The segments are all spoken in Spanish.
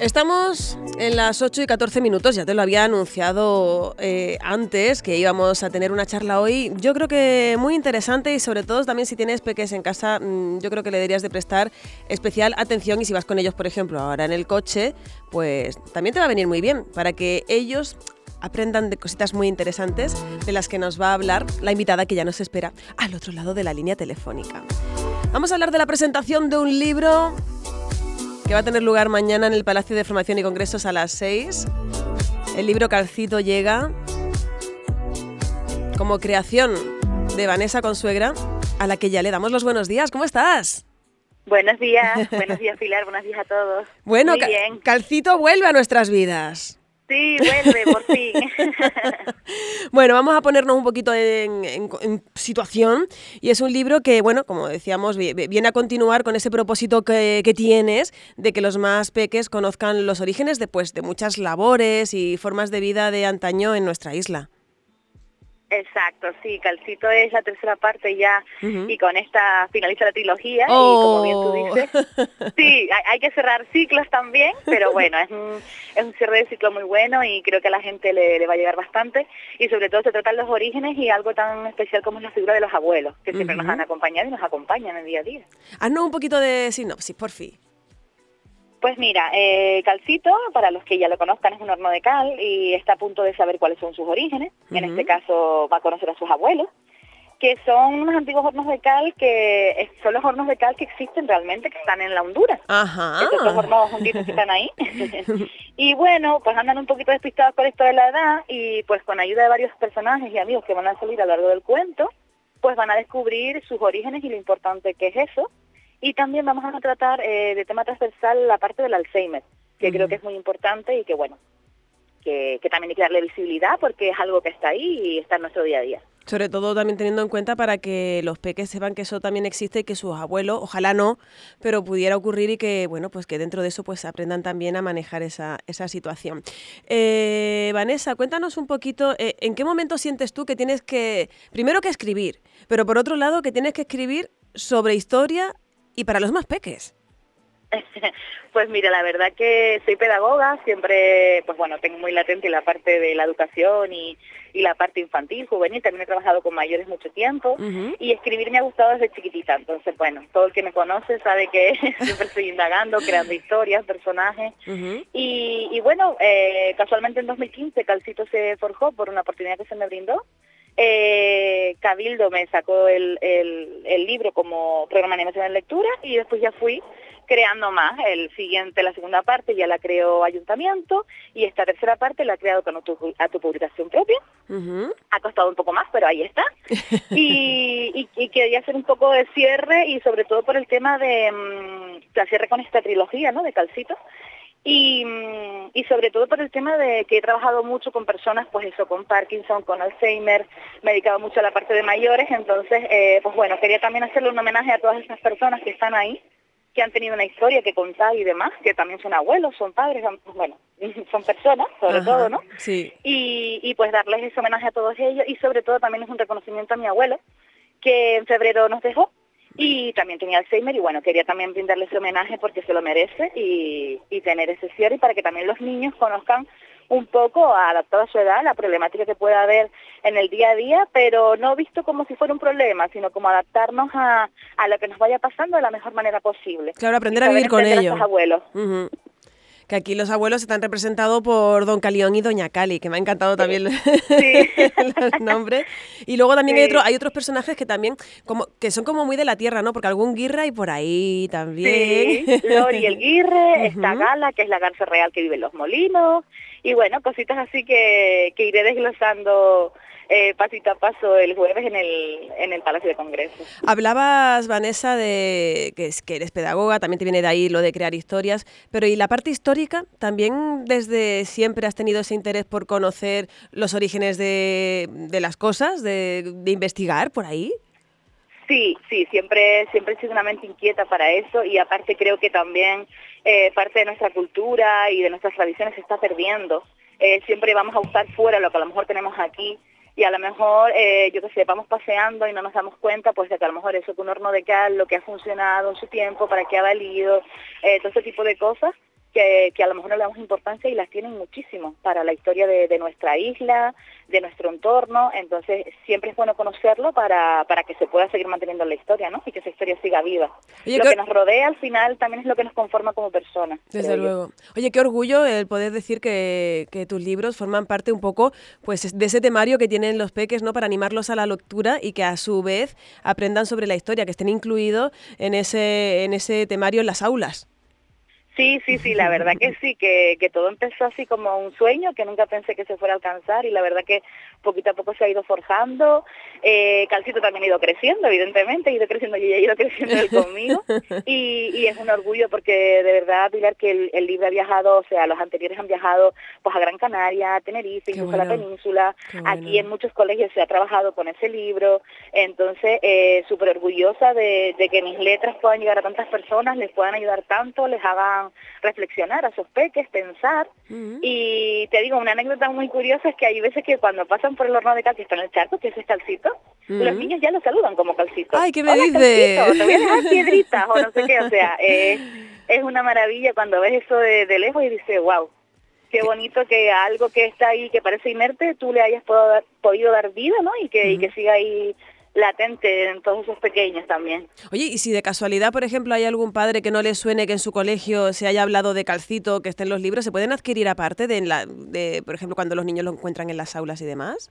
Estamos en las 8 y 14 minutos, ya te lo había anunciado eh, antes que íbamos a tener una charla hoy, yo creo que muy interesante y sobre todo también si tienes peques en casa, mm, yo creo que le deberías de prestar especial atención y si vas con ellos, por ejemplo, ahora en el coche, pues también te va a venir muy bien para que ellos aprendan de cositas muy interesantes de las que nos va a hablar la invitada que ya nos espera al otro lado de la línea telefónica. Vamos a hablar de la presentación de un libro que va a tener lugar mañana en el Palacio de Formación y Congresos a las 6. El libro Calcito llega como creación de Vanessa Consuegra, a la que ya le damos los buenos días. ¿Cómo estás? Buenos días, buenos días Pilar, buenos días a todos. Bueno, Calcito vuelve a nuestras vidas. Sí, vuelve, por fin. bueno, vamos a ponernos un poquito en, situación. Y es un libro que, bueno, como decíamos, viene a continuar con ese propósito que, tienes de que los más peques conozcan los orígenes de, pues, de muchas labores y formas de vida de antaño en nuestra isla. Exacto, sí, Calcito es la tercera parte ya y con esta finaliza la trilogía y como bien tú oh. dices, sí, hay, que cerrar ciclos también, pero bueno, es un, es un cierre de ciclo muy bueno y creo que a la gente le, va a llegar bastante y sobre todo se tratan los orígenes y algo tan especial como es la figura de los abuelos, que siempre nos han acompañado y nos acompañan en el día a día. Haznos un poquito de sinopsis, por fin. Pues mira, eh, Calcito, para los que ya lo conozcan, es un horno de cal y está a punto de saber cuáles son sus orígenes. En este caso va a conocer a sus abuelos, que son unos antiguos hornos de cal que son los hornos de cal que existen realmente, que están en la Honduras. Ajá. Estos dos hornos hundidos que están ahí. y bueno, pues andan un poquito despistados con esto de la edad y pues con ayuda de varios personajes y amigos que van a salir a lo largo del cuento, pues van a descubrir sus orígenes y lo importante que es eso y también vamos a tratar eh, de tema transversal la parte del Alzheimer, que creo que es muy importante y que, bueno, que, también hay que darle visibilidad porque es algo que está ahí y está en nuestro día a día. Sobre todo también teniendo en cuenta para que los peques sepan que eso también existe y que sus abuelos, ojalá no, pero pudiera ocurrir y que, bueno, pues que dentro de eso pues aprendan también a manejar esa, esa situación. Eh, Vanessa, cuéntanos un poquito, eh, ¿en qué momento sientes tú que tienes que, primero que escribir, pero por otro lado que tienes que escribir sobre historia y para los más peques? Pues mira, la verdad que soy pedagoga, siempre, pues bueno, tengo muy latente la parte de la educación y, la parte infantil, juvenil, también he trabajado con mayores mucho tiempo y escribir me ha gustado desde chiquitita, entonces bueno, todo el que me conoce sabe que siempre estoy indagando, creando historias, personajes y, bueno, eh, casualmente en 2015 Calcito se forjó por una oportunidad que se me brindó eh, Cabildo me sacó el, el, libro como programa de animación de lectura y después ya fui creando más. El siguiente, la segunda parte ya la creó Ayuntamiento y esta tercera parte la ha creado con tu, a tu publicación propia. Ha costado un poco más, pero ahí está. y, y, quería hacer un poco de cierre y sobre todo por el tema de, mm, de cierre con esta trilogía, ¿no? De Calcito. Y, mm, y, sobre todo por el tema de que he trabajado mucho con personas, pues eso, con Parkinson, con Alzheimer, me he dedicado mucho a la parte de mayores, entonces, eh, pues bueno, quería también hacerle un homenaje a todas esas personas que están ahí, que han tenido una historia que contar y demás, que también son abuelos, son padres, pues bueno, son personas, sobre todo, ¿no? Sí. Y, y pues darles ese homenaje a todos ellos y sobre todo también es un reconocimiento a mi abuelo, que en febrero nos dejó, y también tenía Alzheimer y bueno, quería también brindarle ese homenaje porque se lo merece y, y tener ese cierre y para que también los niños conozcan un poco, adaptado a su edad, la problemática que pueda haber en el día a día, pero no visto como si fuera un problema, sino como adaptarnos a, a lo que nos vaya pasando de la mejor manera posible. Claro, aprender a vivir con ellos. Abuelos que aquí los abuelos están representados por Don Calión y Doña Cali, que me ha encantado también los nombres. Y luego también hay, otro, hay otros personajes que también como que son como muy de la tierra, ¿no? Porque algún Guirra y por ahí también. Sí, Lori el Guirre, esta Gala, que es la garza real que vive en los molinos, y bueno, cositas así que, que iré desglosando eh, pasito a paso el jueves en el, en el Palacio de Congreso. Hablabas, Vanessa, de que, es, que eres pedagoga, también te viene de ahí lo de crear historias, pero ¿y la parte histórica? ¿También desde siempre has tenido ese interés por conocer los orígenes de, de las cosas, de, de investigar por ahí? Sí, sí, siempre, siempre he sido una mente inquieta para eso y aparte creo que también eh, parte de nuestra cultura y de nuestras tradiciones se está perdiendo. Eh, siempre vamos a buscar fuera lo que a lo mejor tenemos aquí y a lo mejor, eh, yo qué sé, vamos paseando y no nos damos cuenta pues de que a lo mejor eso que un horno de cal, lo que ha funcionado en su tiempo, para qué ha valido, eh, todo ese tipo de cosas. Que, a lo mejor no le damos importancia y las tienen muchísimo para la historia de, nuestra isla, de nuestro entorno, entonces siempre es bueno conocerlo para, para que se pueda seguir manteniendo la historia, ¿no? Y que esa historia siga viva. lo que nos rodea al final también es lo que nos conforma como personas. Desde luego. Oye, qué orgullo el poder decir que, que, tus libros forman parte un poco pues de ese temario que tienen los peques, ¿no? Para animarlos a la lectura y que a su vez aprendan sobre la historia, que estén incluidos en ese, en ese temario en las aulas. Sí, sí, sí, la verdad que sí, que, que todo empezó así como un sueño que nunca pensé que se fuera a alcanzar y la verdad que poquito a poco se ha ido forjando. Eh, Calcito también ha ido creciendo, evidentemente, ha ido creciendo y ha ido creciendo él conmigo. Y, y, es un orgullo porque de verdad, Pilar, que el, libro ha viajado, o sea, los anteriores han viajado pues a Gran Canaria, a Tenerife, incluso a la península. Aquí en muchos colegios se ha trabajado con ese libro. Entonces, eh, súper orgullosa de, de que mis letras puedan llegar a tantas personas, les puedan ayudar tanto, les hagan reflexionar a sus peques, pensar. Y te digo, una anécdota muy curiosa es que hay veces que cuando pasan por el horno de cal que está en el charco, que es ese calcito, los niños ya lo saludan como calcito. ¡Ay, qué me dices! te voy a dejar piedritas o no sé qué, o sea, es una maravilla cuando ves eso de, lejos y dices, wow, qué bonito que algo que está ahí, que parece inerte, tú le hayas podido dar vida, ¿no? Y que, y que siga ahí latente en todos esos pequeños también. Oye, y si de casualidad, por ejemplo, hay algún padre que no le suene que en su colegio se haya hablado de calcito, que esté en los libros, ¿se pueden adquirir aparte de, la, de por ejemplo, cuando los niños lo encuentran en las aulas y demás?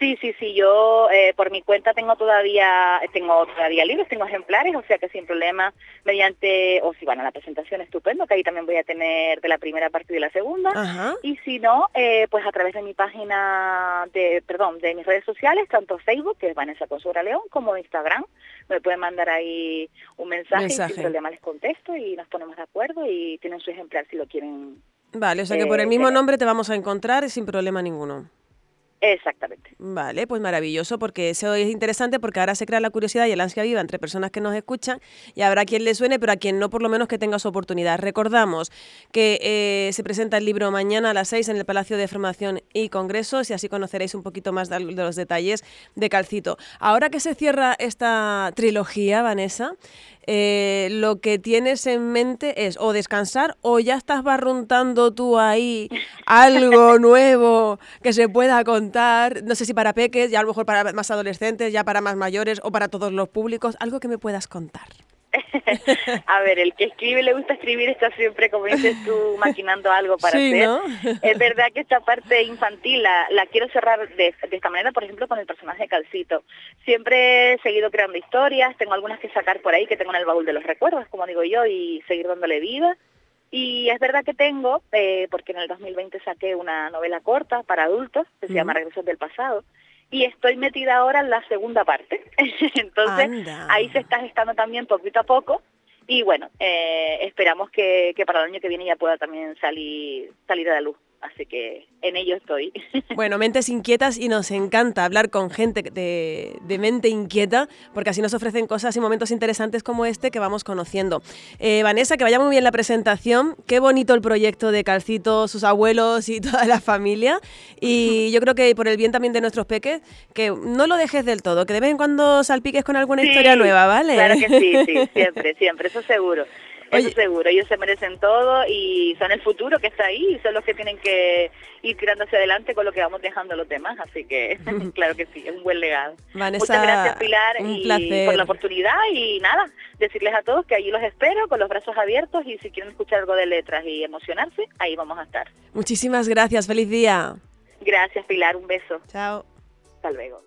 Sí, sí, sí, yo eh, por mi cuenta tengo todavía tengo todavía libros, tengo ejemplares, o sea que sin problema, mediante, o si van a la presentación, estupendo, que ahí también voy a tener de la primera parte y de la segunda, y si no, eh, pues a través de mi página, de perdón, de mis redes sociales, tanto Facebook, que es Vanessa Consura León, como Instagram, me pueden mandar ahí un mensaje, y sin problema les contesto y nos ponemos de acuerdo y tienen su ejemplar si lo quieren. Vale, o sea que por el eh, mismo nombre te vamos a encontrar sin problema ninguno. Exactamente. Vale, pues maravilloso, porque eso es interesante porque ahora se crea la curiosidad y el ansia viva entre personas que nos escuchan y habrá quien le suene, pero a quien no, por lo menos que tenga su oportunidad. Recordamos que eh, se presenta el libro mañana a las 6 en el Palacio de Formación y Congresos y así conoceréis un poquito más de los detalles de Calcito. Ahora que se cierra esta trilogía, Vanessa, eh, lo que tienes en mente es o descansar o ya estás barruntando tú ahí algo nuevo que se pueda contar, no sé si para peques, ya a lo mejor para más adolescentes, ya para más mayores o para todos los públicos, algo que me puedas contar. a ver, el que escribe le gusta escribir está siempre, como dices tú, maquinando algo para hacer. Es verdad que esta parte infantil la, quiero cerrar de, esta manera, por ejemplo, con el personaje de Calcito. Siempre he seguido creando historias, tengo algunas que sacar por ahí que tengo en el baúl de los recuerdos, como digo yo, y seguir dándole vida. Y es verdad que tengo, eh, porque en el 2020 saqué una novela corta para adultos que se llama Regresos del Pasado, y estoy metida ahora en la segunda parte. Entonces, ahí se está gestando también poquito a poco. Y bueno, eh, esperamos que, que, para el año que viene ya pueda también salir, salir a la luz así que en ello estoy. Bueno, mentes inquietas y nos encanta hablar con gente de, de, mente inquieta, porque así nos ofrecen cosas y momentos interesantes como este que vamos conociendo. Eh, Vanessa, que vaya muy bien la presentación, qué bonito el proyecto de Calcito, sus abuelos y toda la familia, y yo creo que por el bien también de nuestros peques, que no lo dejes del todo, que de vez en cuando salpiques con alguna historia nueva, ¿vale? Claro que sí, sí, siempre, siempre, eso seguro. Eso seguro, ellos se merecen todo y son el futuro que está ahí y son los que tienen que ir tirando hacia adelante con lo que vamos dejando los demás, así que claro que sí, es un buen legado. Muchas gracias Pilar y por la oportunidad y nada, decirles a todos que allí los espero con los brazos abiertos y si quieren escuchar algo de letras y emocionarse, ahí vamos a estar. Muchísimas gracias, feliz día. Gracias Pilar, un beso. Chao. Hasta luego.